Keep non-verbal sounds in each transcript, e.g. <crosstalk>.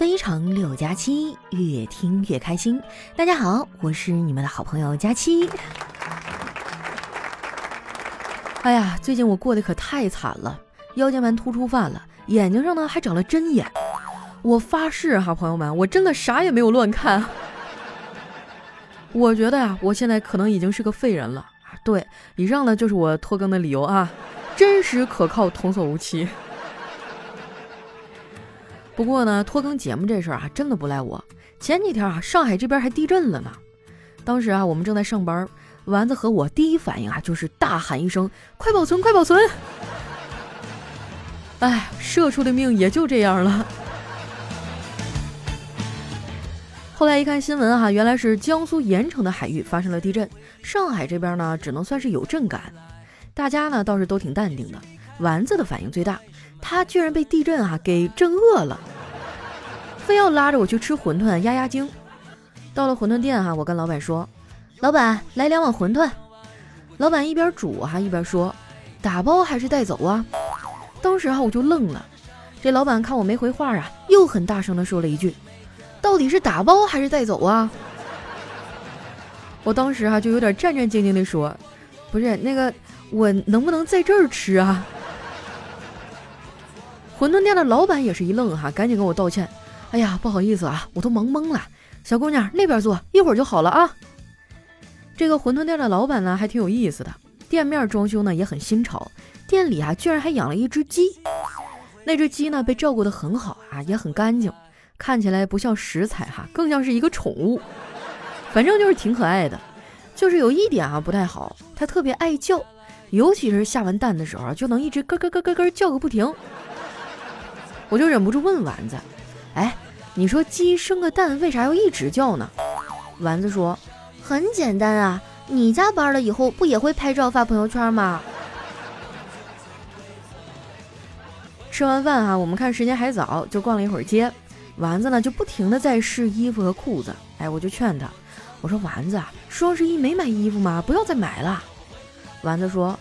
非常六加七，越听越开心。大家好，我是你们的好朋友佳期。哎呀，最近我过得可太惨了，腰间盘突出犯了，眼睛上呢还长了针眼。我发誓哈，朋友们，我真的啥也没有乱看。我觉得呀，我现在可能已经是个废人了。对，以上呢就是我拖更的理由啊，真实可靠，童叟无欺。不过呢，拖更节目这事儿啊，真的不赖我。前几天啊，上海这边还地震了呢。当时啊，我们正在上班，丸子和我第一反应啊，就是大喊一声：“快保存，快保存！”哎，社畜的命也就这样了。后来一看新闻哈，原来是江苏盐城的海域发生了地震，上海这边呢，只能算是有震感。大家呢倒是都挺淡定的，丸子的反应最大。他居然被地震啊给震饿了，非要拉着我去吃馄饨压压惊。到了馄饨店哈，我跟老板说：“老板，来两碗馄饨。”老板一边煮哈一边说：“打包还是带走啊？”当时哈我就愣了。这老板看我没回话啊，又很大声的说了一句：“到底是打包还是带走啊？”我当时哈就有点战战兢兢的说：“不是那个，我能不能在这儿吃啊？”馄饨店的老板也是一愣哈，赶紧跟我道歉。哎呀，不好意思啊，我都忙懵了。小姑娘那边坐，一会儿就好了啊。这个馄饨店的老板呢，还挺有意思的，店面装修呢也很新潮，店里啊居然还养了一只鸡。那只鸡呢被照顾得很好啊，也很干净，看起来不像食材哈，更像是一个宠物。反正就是挺可爱的，就是有一点啊不太好，它特别爱叫，尤其是下完蛋的时候，就能一直咯咯咯咯咯叫个不停。我就忍不住问丸子：“哎，你说鸡生个蛋为啥要一直叫呢？”丸子说：“很简单啊，你加班了以后不也会拍照发朋友圈吗？”吃完饭哈，我们看时间还早，就逛了一会儿街。丸子呢就不停的在试衣服和裤子，哎，我就劝他：“我说丸子啊，双十一没买衣服吗？不要再买了。”丸子说：“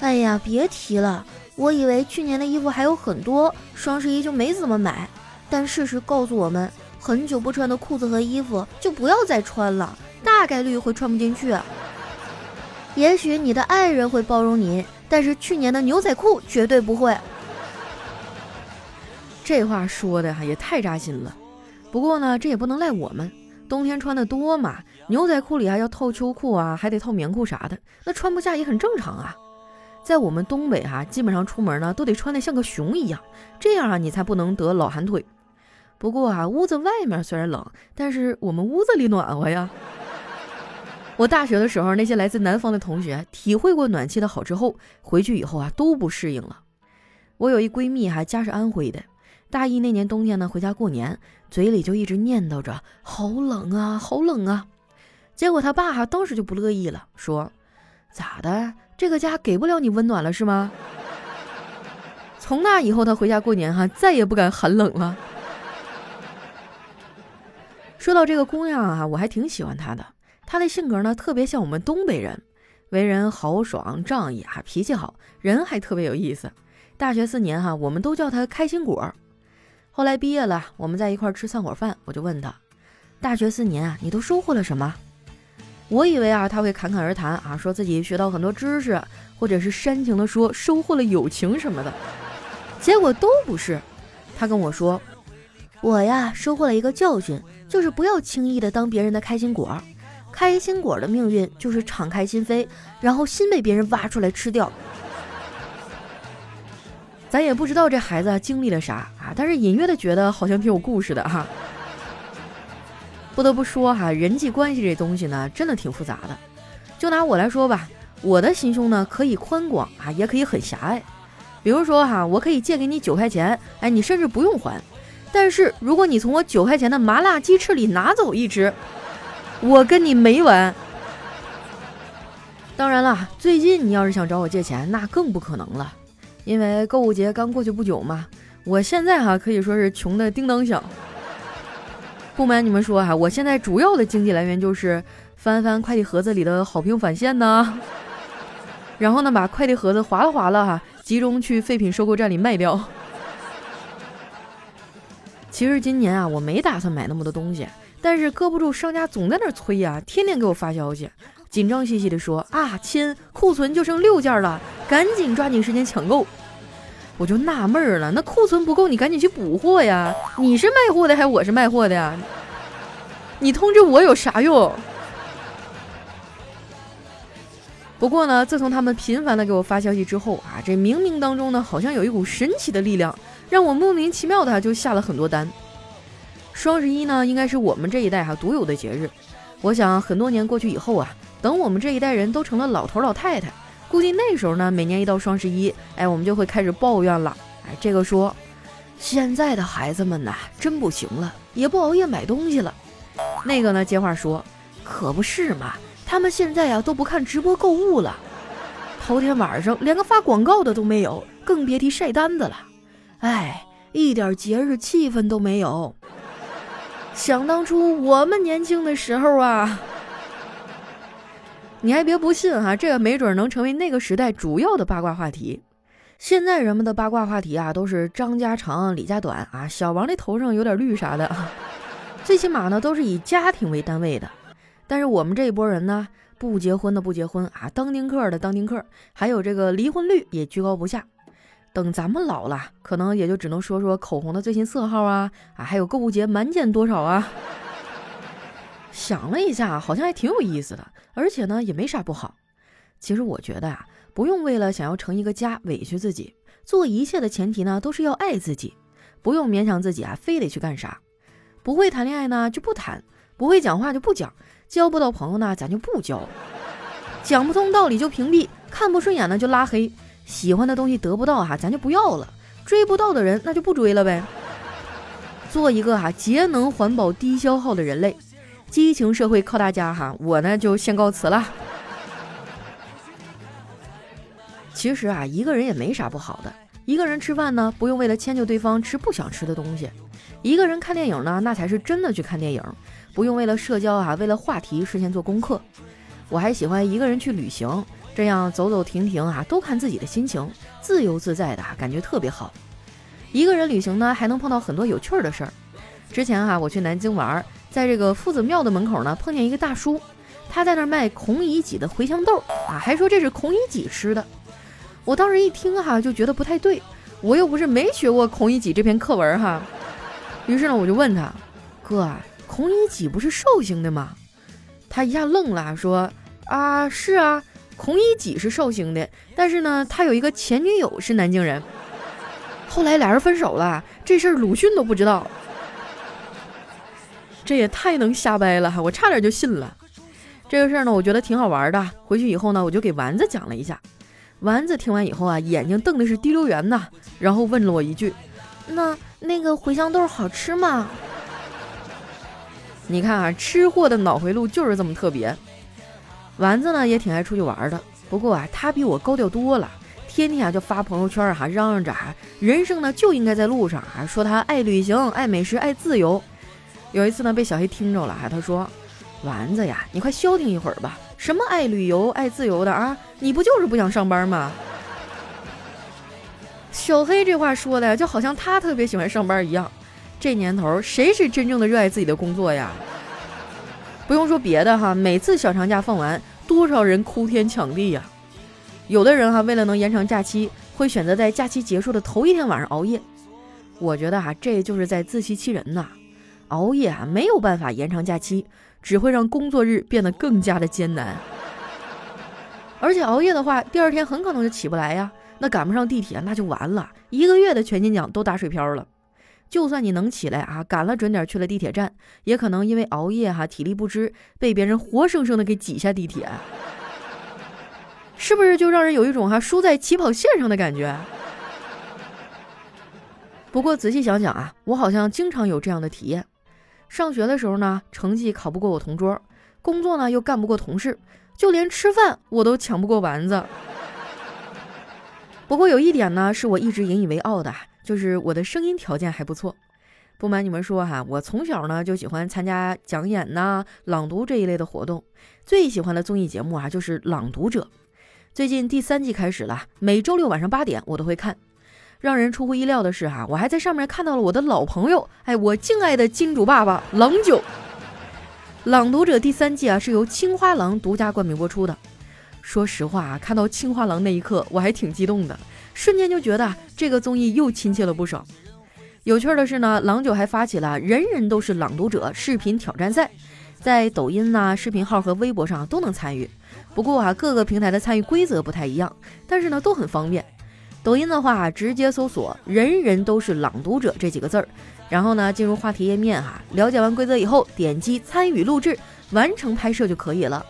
哎呀，别提了。”我以为去年的衣服还有很多，双十一就没怎么买。但事实告诉我们，很久不穿的裤子和衣服就不要再穿了，大概率会穿不进去。也许你的爱人会包容你，但是去年的牛仔裤绝对不会。这话说的哈也太扎心了。不过呢，这也不能赖我们，冬天穿的多嘛，牛仔裤里还要套秋裤啊，还得套棉裤啥的，那穿不下也很正常啊。在我们东北哈，基本上出门呢都得穿的像个熊一样，这样啊你才不能得老寒腿。不过啊，屋子外面虽然冷，但是我们屋子里暖和呀。我大学的时候，那些来自南方的同学体会过暖气的好之后，回去以后啊都不适应了。我有一闺蜜哈，家是安徽的，大一那年冬天呢回家过年，嘴里就一直念叨着好冷啊，好冷啊。结果他爸哈当时就不乐意了，说咋的？这个家给不了你温暖了是吗？从那以后，他回家过年哈，再也不敢寒冷了。说到这个姑娘啊，我还挺喜欢她的。她的性格呢，特别像我们东北人，为人豪爽仗义啊，脾气好，人还特别有意思。大学四年哈，我们都叫她开心果。后来毕业了，我们在一块吃散伙饭，我就问她：大学四年啊，你都收获了什么？我以为啊他会侃侃而谈啊，说自己学到很多知识，或者是煽情的说收获了友情什么的，结果都不是。他跟我说，我呀收获了一个教训，就是不要轻易的当别人的开心果，开心果的命运就是敞开心扉，然后心被别人挖出来吃掉。咱也不知道这孩子经历了啥啊，但是隐约的觉得好像挺有故事的哈。不得不说哈，人际关系这东西呢，真的挺复杂的。就拿我来说吧，我的心胸呢可以宽广啊，也可以很狭隘。比如说哈，我可以借给你九块钱，哎，你甚至不用还。但是如果你从我九块钱的麻辣鸡翅里拿走一只，我跟你没完。当然了，最近你要是想找我借钱，那更不可能了，因为购物节刚过去不久嘛。我现在哈可以说是穷的叮当响。不瞒你们说哈，我现在主要的经济来源就是翻翻快递盒子里的好评返现呢，然后呢把快递盒子划拉划拉哈，集中去废品收购站里卖掉。其实今年啊，我没打算买那么多东西，但是搁不住商家总在那催呀，天天给我发消息，紧张兮兮的说啊，亲，库存就剩六件了，赶紧抓紧时间抢购。我就纳闷了，那库存不够，你赶紧去补货呀！你是卖货的还是我是卖货的呀？你通知我有啥用？不过呢，自从他们频繁的给我发消息之后啊，这冥冥当中呢，好像有一股神奇的力量，让我莫名其妙的就下了很多单。双十一呢，应该是我们这一代哈独有的节日。我想很多年过去以后啊，等我们这一代人都成了老头老太太。估计那时候呢，每年一到双十一，哎，我们就会开始抱怨了。哎，这个说，现在的孩子们呐，真不行了，也不熬夜买东西了。那个呢，接话说，可不是嘛，他们现在呀都不看直播购物了，头天晚上连个发广告的都没有，更别提晒单子了。哎，一点节日气氛都没有。想当初我们年轻的时候啊。你还别不信哈，这个没准能成为那个时代主要的八卦话题。现在人们的八卦话题啊，都是张家长李家短啊，小王的头上有点绿啥的，最起码呢都是以家庭为单位的。但是我们这一波人呢，不结婚的不结婚啊，当丁克的当丁克，还有这个离婚率也居高不下。等咱们老了，可能也就只能说说口红的最新色号啊啊，还有购物节满减多少啊。想了一下，好像还挺有意思的，而且呢也没啥不好。其实我觉得啊，不用为了想要成一个家委屈自己，做一切的前提呢都是要爱自己，不用勉强自己啊，非得去干啥。不会谈恋爱呢就不谈，不会讲话就不讲，交不到朋友呢咱就不交，讲不通道理就屏蔽，看不顺眼呢就拉黑，喜欢的东西得不到哈咱就不要了，追不到的人那就不追了呗。做一个哈节能环保低消耗的人类。激情社会靠大家哈，我呢就先告辞了。其实啊，一个人也没啥不好的。一个人吃饭呢，不用为了迁就对方吃不想吃的东西；一个人看电影呢，那才是真的去看电影，不用为了社交啊，为了话题事先做功课。我还喜欢一个人去旅行，这样走走停停啊，都看自己的心情，自由自在的感觉特别好。一个人旅行呢，还能碰到很多有趣儿的事儿。之前哈，我去南京玩。在这个夫子庙的门口呢，碰见一个大叔，他在那儿卖孔乙己的茴香豆啊，还说这是孔乙己吃的。我当时一听哈，就觉得不太对，我又不是没学过孔乙己这篇课文哈。于是呢，我就问他，哥啊，孔乙己不是寿星的吗？他一下愣了，说啊，是啊，孔乙己是绍兴的，但是呢，他有一个前女友是南京人，后来俩人分手了，这事儿鲁迅都不知道。这也太能瞎掰了！我差点就信了。这个事儿呢，我觉得挺好玩的。回去以后呢，我就给丸子讲了一下。丸子听完以后啊，眼睛瞪的是滴溜圆呐，然后问了我一句：“那那个茴香豆好吃吗？”你看啊，吃货的脑回路就是这么特别。丸子呢也挺爱出去玩的，不过啊，他比我高调多了，天天啊就发朋友圈哈，嚷嚷着啊，人生呢就应该在路上啊，说他爱旅行、爱美食、爱自由。有一次呢，被小黑听着了，哈，他说：“丸子呀，你快消停一会儿吧，什么爱旅游、爱自由的啊？你不就是不想上班吗？”小黑这话说的就好像他特别喜欢上班一样。这年头，谁是真正的热爱自己的工作呀？不用说别的哈，每次小长假放完，多少人哭天抢地呀！有的人哈，为了能延长假期，会选择在假期结束的头一天晚上熬夜。我觉得哈，这就是在自欺欺人呐。熬夜啊，没有办法延长假期，只会让工作日变得更加的艰难。而且熬夜的话，第二天很可能就起不来呀，那赶不上地铁，那就完了，一个月的全勤奖都打水漂了。就算你能起来啊，赶了准点去了地铁站，也可能因为熬夜哈，体力不支，被别人活生生的给挤下地铁，是不是就让人有一种哈输在起跑线上的感觉？不过仔细想想啊，我好像经常有这样的体验。上学的时候呢，成绩考不过我同桌；工作呢又干不过同事；就连吃饭我都抢不过丸子。不过有一点呢，是我一直引以为傲的，就是我的声音条件还不错。不瞒你们说哈，我从小呢就喜欢参加讲演呐、朗读这一类的活动，最喜欢的综艺节目啊就是《朗读者》。最近第三季开始了，每周六晚上八点我都会看。让人出乎意料的是哈，我还在上面看到了我的老朋友，哎，我敬爱的金主爸爸郎九。朗读者第三季啊，是由青花郎独家冠名播出的。说实话啊，看到青花郎那一刻，我还挺激动的，瞬间就觉得这个综艺又亲切了不少。有趣的是呢，郎九还发起了“人人都是朗读者”视频挑战赛，在抖音呐、视频号和微博上都能参与。不过啊，各个平台的参与规则不太一样，但是呢，都很方便。抖音的话，直接搜索“人人都是朗读者”这几个字儿，然后呢，进入话题页面哈，了解完规则以后，点击参与录制，完成拍摄就可以了。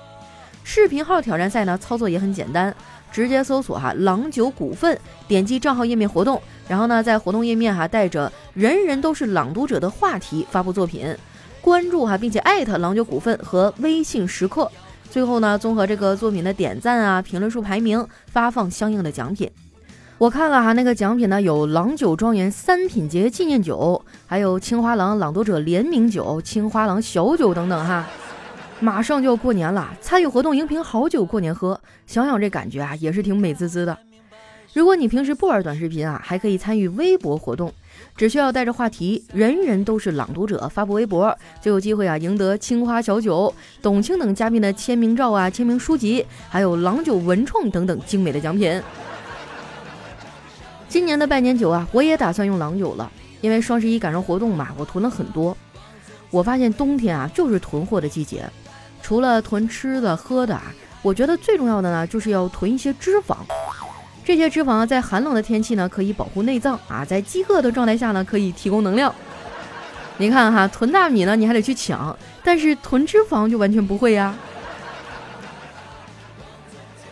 视频号挑战赛呢，操作也很简单，直接搜索哈“郎酒股份”，点击账号页面活动。然后呢，在活动页面哈，带着“人人都是朗读者”的话题发布作品，关注哈，并且艾特郎酒股份和微信时刻。最后呢，综合这个作品的点赞啊、评论数排名，发放相应的奖品。我看了哈，那个奖品呢，有郎酒庄园三品节纪念酒，还有青花郎朗读者联名酒、青花郎小酒等等哈。马上就要过年了，参与活动赢瓶好酒过年喝，想想这感觉啊，也是挺美滋滋的。如果你平时不玩短视频啊，还可以参与微博活动，只需要带着话题“人人都是朗读者”发布微博，就有机会啊赢得青花小酒、董卿等嘉宾的签名照啊、签名书籍，还有郎酒文创等等精美的奖品。今年的拜年酒啊，我也打算用郎酒了，因为双十一赶上活动嘛，我囤了很多。我发现冬天啊就是囤货的季节，除了囤吃的喝的啊，我觉得最重要的呢就是要囤一些脂肪。这些脂肪在寒冷的天气呢，可以保护内脏啊，在饥饿的状态下呢，可以提供能量。你看哈，囤大米呢，你还得去抢，但是囤脂肪就完全不会呀。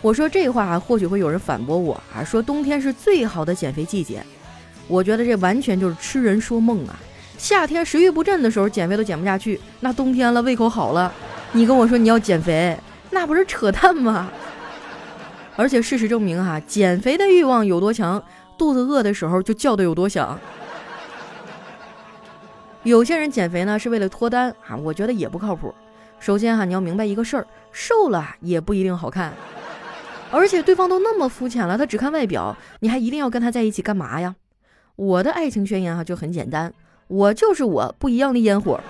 我说这话或许会有人反驳我啊，说冬天是最好的减肥季节。我觉得这完全就是痴人说梦啊！夏天食欲不振的时候减肥都减不下去，那冬天了胃口好了，你跟我说你要减肥，那不是扯淡吗？而且事实证明，哈，减肥的欲望有多强，肚子饿的时候就叫的有多响。有些人减肥呢是为了脱单啊，我觉得也不靠谱。首先哈，你要明白一个事儿，瘦了也不一定好看。而且对方都那么肤浅了，他只看外表，你还一定要跟他在一起干嘛呀？我的爱情宣言哈就很简单，我就是我不一样的烟火，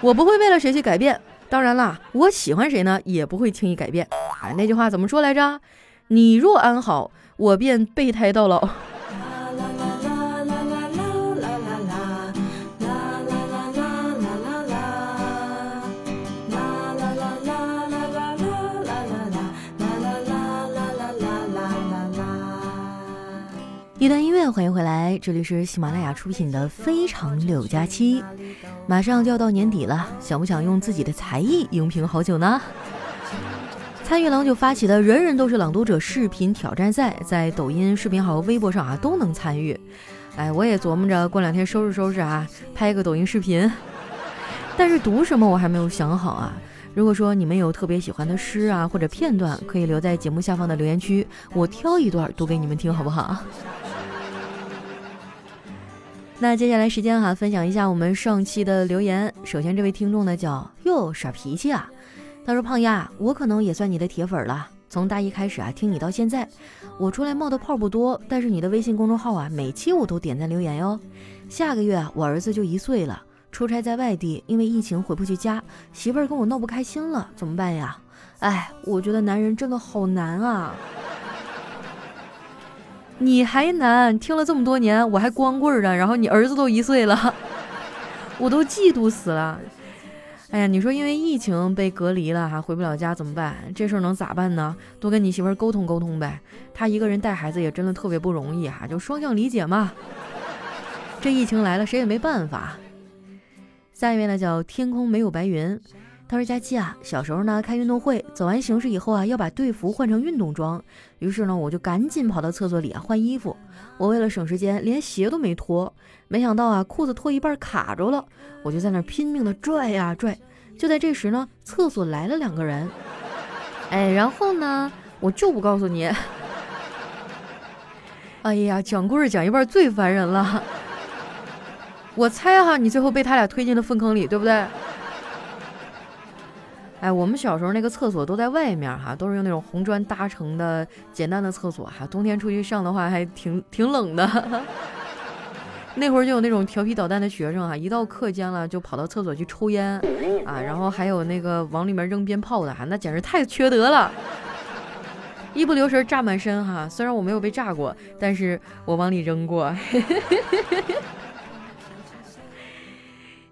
我不会为了谁去改变。当然啦，我喜欢谁呢，也不会轻易改变。哎，那句话怎么说来着？你若安好，我便备胎到老。一段音乐，欢迎回来，这里是喜马拉雅出品的《非常六加七》。马上就要到年底了，想不想用自己的才艺赢瓶好酒呢？参与郎酒发起的人人都是朗读者视频挑战赛，在抖音视频号和、微博上啊都能参与。哎，我也琢磨着过两天收拾收拾啊，拍个抖音视频。但是读什么我还没有想好啊。如果说你们有特别喜欢的诗啊或者片段，可以留在节目下方的留言区，我挑一段读给你们听，好不好？<laughs> 那接下来时间哈，分享一下我们上期的留言。首先，这位听众呢叫哟耍脾气啊，他说：“胖丫，我可能也算你的铁粉了。从大一开始啊，听你到现在，我出来冒的泡不多，但是你的微信公众号啊，每期我都点赞留言哟。下个月我儿子就一岁了，出差在外地，因为疫情回不去家，媳妇儿跟我闹不开心了，怎么办呀？哎，我觉得男人真的好难啊。”你还难，听了这么多年，我还光棍儿呢，然后你儿子都一岁了，我都嫉妒死了。哎呀，你说因为疫情被隔离了，还回不了家怎么办？这事儿能咋办呢？多跟你媳妇儿沟通沟通呗。她一个人带孩子也真的特别不容易哈，就双向理解嘛。这疫情来了，谁也没办法。下一位呢，叫天空没有白云。他说：“佳期啊，小时候呢开运动会，走完形式以后啊，要把队服换成运动装。于是呢，我就赶紧跑到厕所里啊换衣服。我为了省时间，连鞋都没脱。没想到啊，裤子脱一半卡着了，我就在那拼命的拽呀拽。就在这时呢，厕所来了两个人。哎，然后呢，我就不告诉你。哎呀，讲故事讲一半最烦人了。我猜哈，你最后被他俩推进了粪坑里，对不对？”哎，我们小时候那个厕所都在外面哈，都是用那种红砖搭成的简单的厕所哈，冬天出去上的话还挺挺冷的。那会儿就有那种调皮捣蛋的学生啊，一到课间了就跑到厕所去抽烟啊，然后还有那个往里面扔鞭炮的哈，那简直太缺德了。一不留神炸满身哈，虽然我没有被炸过，但是我往里扔过。<laughs>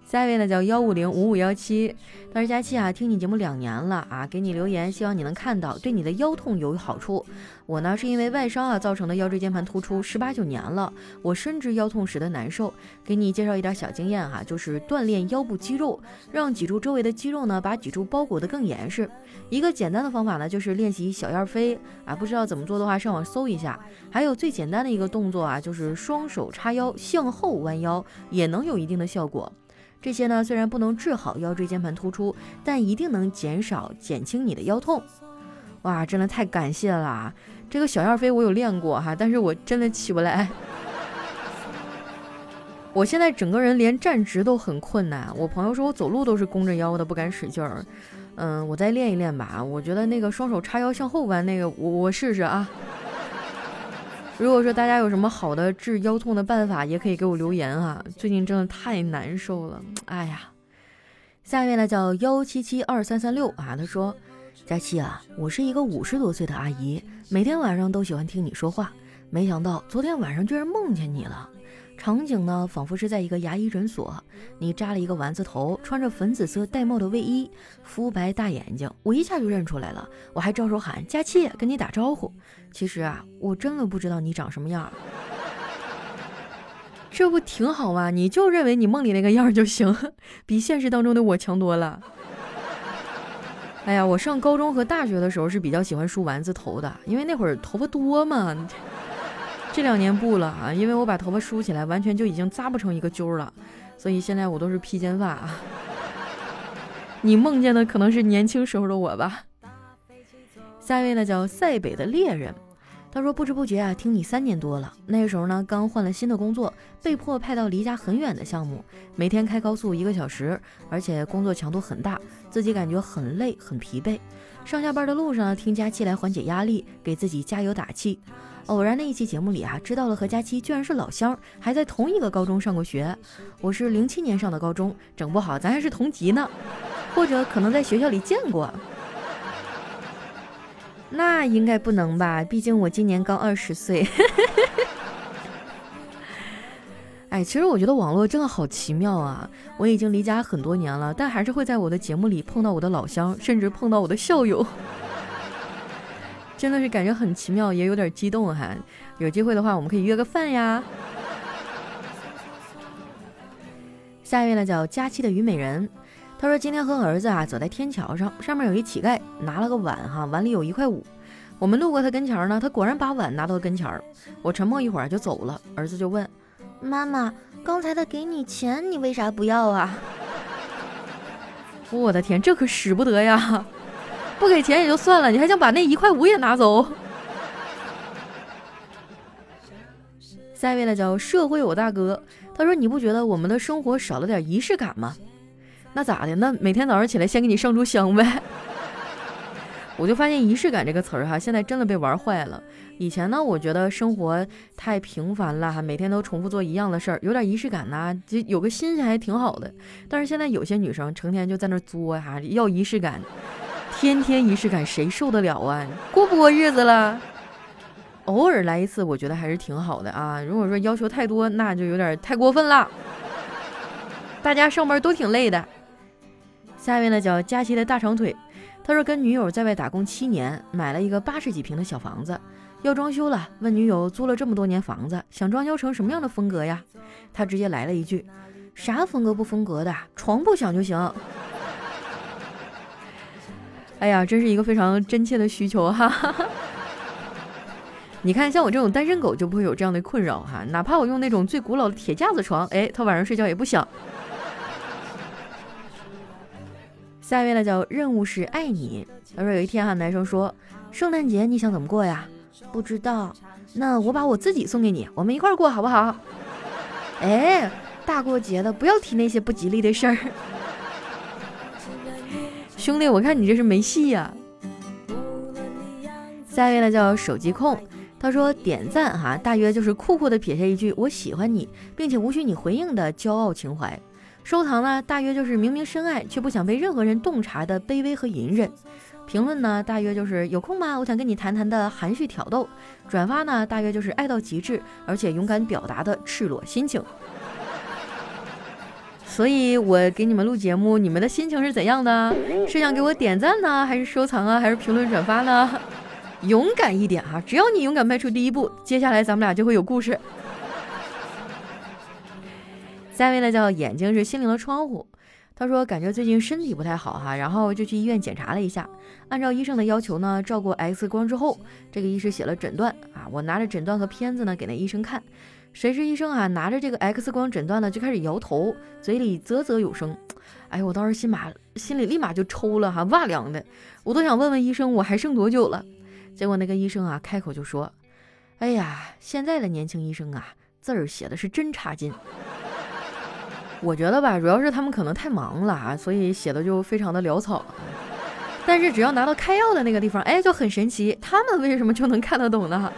下一位呢叫幺五零五五幺七，他说佳期啊，听你节目两年了啊，给你留言，希望你能看到，对你的腰痛有好处。我呢是因为外伤啊造成的腰椎间盘突出，十八九年了，我深知腰痛时的难受。给你介绍一点小经验哈，就是锻炼腰部肌肉，让脊柱周围的肌肉呢把脊柱包裹得更严实。一个简单的方法呢就是练习小燕飞啊，不知道怎么做的话，上网搜一下。还有最简单的一个动作啊，就是双手叉腰向后弯腰，也能有一定的效果。这些呢，虽然不能治好腰椎间盘突出，但一定能减少、减轻你的腰痛。哇，真的太感谢了！这个小燕飞我有练过哈，但是我真的起不来。我现在整个人连站直都很困难。我朋友说我走路都是弓着腰的，不敢使劲儿。嗯，我再练一练吧。我觉得那个双手叉腰向后弯那个，我我试试啊。如果说大家有什么好的治腰痛的办法，也可以给我留言啊！最近真的太难受了，哎呀！下一位呢叫幺七七二三三六啊，他说：佳期啊，我是一个五十多岁的阿姨，每天晚上都喜欢听你说话，没想到昨天晚上居然梦见你了。场景呢，仿佛是在一个牙医诊所，你扎了一个丸子头，穿着粉紫色玳瑁的卫衣，肤白大眼睛，我一下就认出来了。我还招手喊佳琪，跟你打招呼。其实啊，我真的不知道你长什么样，这不挺好吗？你就认为你梦里那个样就行，比现实当中的我强多了。哎呀，我上高中和大学的时候是比较喜欢梳丸子头的，因为那会儿头发多嘛。这两年不了啊，因为我把头发梳起来，完全就已经扎不成一个揪了，所以现在我都是披肩发啊。你梦见的可能是年轻时候的我吧？下一位呢叫塞北的猎人，他说不知不觉啊，听你三年多了，那个时候呢刚换了新的工作，被迫派到离家很远的项目，每天开高速一个小时，而且工作强度很大，自己感觉很累很疲惫。上下班的路上听佳期来缓解压力，给自己加油打气。偶然的一期节目里啊，知道了和佳期居然是老乡，还在同一个高中上过学。我是零七年上的高中，整不好咱还是同级呢，或者可能在学校里见过。那应该不能吧？毕竟我今年刚二十岁。<laughs> 哎，其实我觉得网络真的好奇妙啊！我已经离家很多年了，但还是会在我的节目里碰到我的老乡，甚至碰到我的校友。<laughs> 真的是感觉很奇妙，也有点激动哈。有机会的话，我们可以约个饭呀。下一位呢，叫佳期的虞美人，他说今天和儿子啊走在天桥上，上面有一乞丐拿了个碗哈，碗里有一块五。我们路过他跟前呢，他果然把碗拿到跟前儿。我沉默一会儿就走了，儿子就问妈妈：“刚才他给你钱，你为啥不要啊？” <laughs> 我的天，这可使不得呀！不给钱也就算了，你还想把那一块五也拿走？下一位呢，叫社会我大哥，他说：“你不觉得我们的生活少了点仪式感吗？”那咋的？那每天早上起来先给你上炷香呗。<laughs> 我就发现仪式感这个词儿哈，现在真的被玩坏了。以前呢，我觉得生活太平凡了哈，每天都重复做一样的事儿，有点仪式感呢，就有个新鲜还挺好的。但是现在有些女生成天就在那作哈，要仪式感。天天仪式感，谁受得了啊？过不过日子了？偶尔来一次，我觉得还是挺好的啊。如果说要求太多，那就有点太过分了。大家上班都挺累的。下面呢叫佳琪的大长腿，他说跟女友在外打工七年，买了一个八十几平的小房子，要装修了，问女友租了这么多年房子，想装修成什么样的风格呀？他直接来了一句：啥风格不风格的，床不响就行。哎呀，真是一个非常真切的需求哈！<laughs> 你看，像我这种单身狗就不会有这样的困扰哈。哪怕我用那种最古老的铁架子床，哎，他晚上睡觉也不响。下一位呢，叫任务是爱你。他说有一天哈，男生说圣诞节你想怎么过呀？不知道。那我把我自己送给你，我们一块过好不好？哎，大过节的不要提那些不吉利的事儿。兄弟，我看你这是没戏呀。下一位呢叫手机控，他说点赞哈，大约就是酷酷的撇下一句我喜欢你，并且无需你回应的骄傲情怀。收藏呢，大约就是明明深爱却不想被任何人洞察的卑微和隐忍。评论呢，大约就是有空吗？我想跟你谈谈的含蓄挑逗。转发呢，大约就是爱到极致而且勇敢表达的赤裸心情。所以，我给你们录节目，你们的心情是怎样的？是想给我点赞呢，还是收藏啊，还是评论转发呢？<laughs> 勇敢一点哈，只要你勇敢迈出第一步，接下来咱们俩就会有故事。下一位呢叫眼睛是心灵的窗户，他说感觉最近身体不太好哈，然后就去医院检查了一下，按照医生的要求呢，照过 X 光之后，这个医师写了诊断啊，我拿着诊断和片子呢给那医生看，谁知医生啊拿着这个 X 光诊断呢就开始摇头，嘴里啧啧有声，哎，我当时心马心里立马就抽了哈，哇凉的，我都想问问医生我还剩多久了。结果那个医生啊，开口就说：“哎呀，现在的年轻医生啊，字儿写的是真差劲。我觉得吧，主要是他们可能太忙了啊，所以写的就非常的潦草。但是只要拿到开药的那个地方，哎，就很神奇，他们为什么就能看得懂呢？”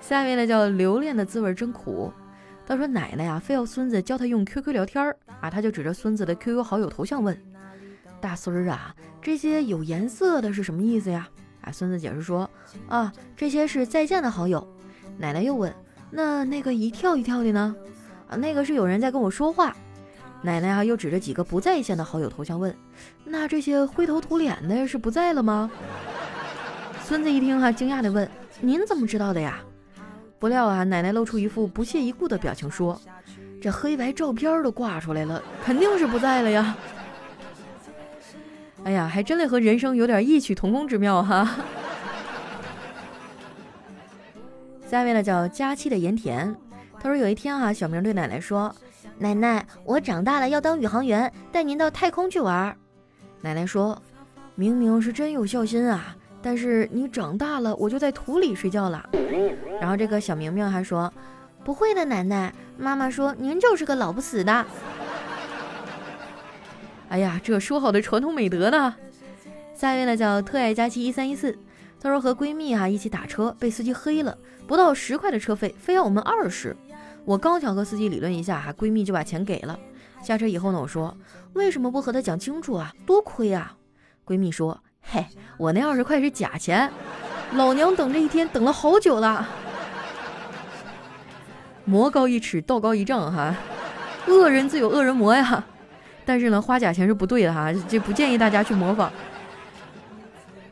下面呢叫留恋的滋味真苦。他说：“奶奶呀，非要孙子教他用 QQ 聊天儿啊，他就指着孙子的 QQ 好友头像问。”大孙儿啊，这些有颜色的是什么意思呀？啊，孙子解释说，啊，这些是再见的好友。奶奶又问，那那个一跳一跳的呢？啊，那个是有人在跟我说话。奶奶啊，又指着几个不在线的好友头像问，那这些灰头土脸的是不在了吗？孙子一听哈，惊讶的问，您怎么知道的呀？不料啊，奶奶露出一副不屑一顾的表情说，这黑白照片都挂出来了，肯定是不在了呀。哎呀，还真的和人生有点异曲同工之妙哈。<laughs> 下面呢叫佳期的盐田，他说有一天啊，小明对奶奶说：“奶奶，我长大了要当宇航员，带您到太空去玩。”奶奶说：“明明是真有孝心啊，但是你长大了我就在土里睡觉了。”然后这个小明明还说：“不会的，奶奶，妈妈说您就是个老不死的。”哎呀，这说好的传统美德呢？下一位呢叫特爱佳期一三一四，她说和闺蜜啊一起打车，被司机黑了，不到十块的车费，非要我们二十。我刚想和司机理论一下哈，闺蜜就把钱给了。下车以后呢，我说为什么不和他讲清楚啊？多亏啊！闺蜜说，嘿，我那二十块是假钱，老娘等这一天等了好久了。魔高一尺，道高一丈哈，恶人自有恶人磨呀。但是呢，花假钱是不对的哈，这不建议大家去模仿。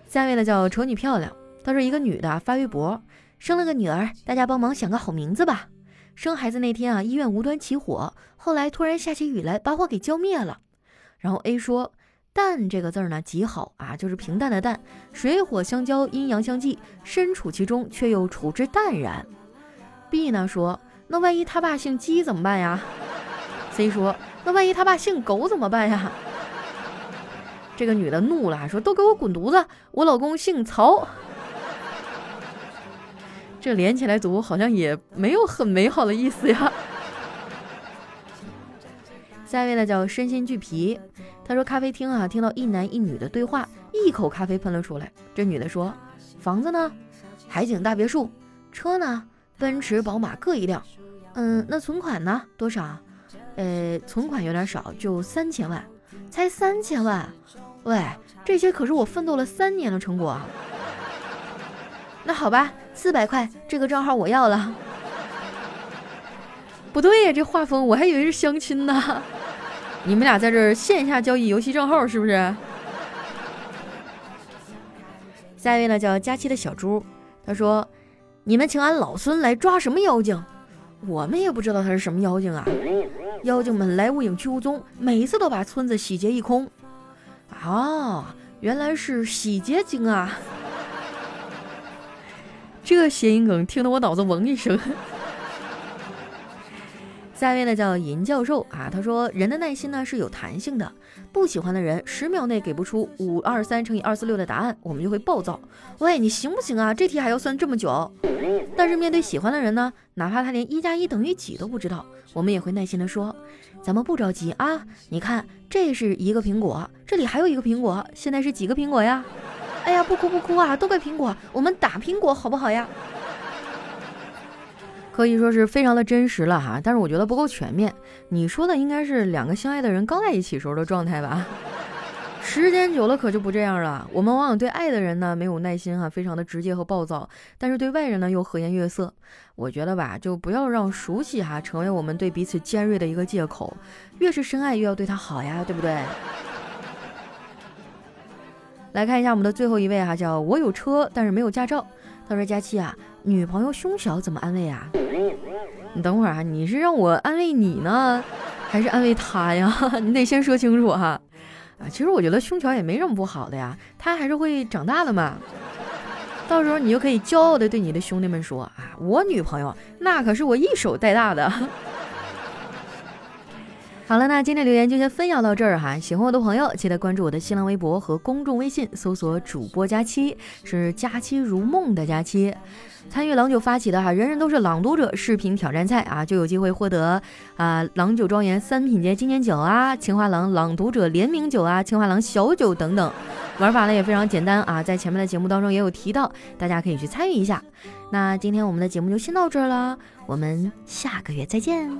下一位呢叫丑女漂亮，她说一个女的发微博，生了个女儿，大家帮忙想个好名字吧。生孩子那天啊，医院无端起火，后来突然下起雨来，把火给浇灭了。然后 A 说淡这个字儿呢极好啊，就是平淡的淡，水火相交，阴阳相济，身处其中却又处之淡然。B 呢说那万一他爸姓鸡怎么办呀？C 说。那万一他爸姓狗怎么办呀？<laughs> 这个女的怒了，说：“都给我滚犊子！我老公姓曹。”这连起来读好像也没有很美好的意思呀。下一位呢叫身心俱疲，他说咖啡厅啊，听到一男一女的对话，一口咖啡喷了出来。这女的说：“房子呢？海景大别墅。车呢？奔驰、宝马各一辆。嗯，那存款呢？多少？”呃，存款有点少，就三千万，才三千万，喂，这些可是我奋斗了三年的成果啊！那好吧，四百块，这个账号我要了。<laughs> 不对呀，这画风我还以为是相亲呢。你们俩在这线下交易游戏账号是不是？下一位呢叫佳期的小猪，他说：“你们请俺老孙来抓什么妖精？我们也不知道他是什么妖精啊。”妖精们来无影去无踪，每一次都把村子洗劫一空。啊，原来是洗洁精啊！这谐音梗听得我脑子嗡一声。下一位呢叫银教授啊，他说人的耐心呢是有弹性的，不喜欢的人十秒内给不出五二三乘以二四六的答案，我们就会暴躁。喂，你行不行啊？这题还要算这么久？但是面对喜欢的人呢，哪怕他连一加一等于几都不知道，我们也会耐心的说，咱们不着急啊。你看，这是一个苹果，这里还有一个苹果，现在是几个苹果呀？哎呀，不哭不哭啊，都怪苹果，我们打苹果好不好呀？<laughs> 可以说是非常的真实了哈，但是我觉得不够全面。你说的应该是两个相爱的人刚在一起时候的状态吧？<laughs> 时间久了可就不这样了。我们往往对爱的人呢没有耐心哈，非常的直接和暴躁；但是对外人呢又和颜悦色。我觉得吧，就不要让熟悉哈成为我们对彼此尖锐的一个借口。越是深爱，越要对他好呀，对不对？来看一下我们的最后一位哈，叫我有车，但是没有驾照。他说：“佳期啊。”女朋友胸小怎么安慰啊？你等会儿啊，你是让我安慰你呢，还是安慰他呀？<laughs> 你得先说清楚哈。啊，其实我觉得胸小也没什么不好的呀，他还是会长大的嘛。到时候你就可以骄傲的对你的兄弟们说啊，我女朋友那可是我一手带大的。好了，那今天留言就先分享到这儿哈。喜欢我的朋友，记得关注我的新浪微博和公众微信，搜索主播佳期，是佳期如梦的佳期。参与郎酒发起的哈，人人都是朗读者视频挑战赛啊，就有机会获得啊郎酒庄园三品节纪念酒啊，青花郎朗读者联名酒啊，青花郎小酒等等。玩法呢也非常简单啊，在前面的节目当中也有提到，大家可以去参与一下。那今天我们的节目就先到这儿了，我们下个月再见。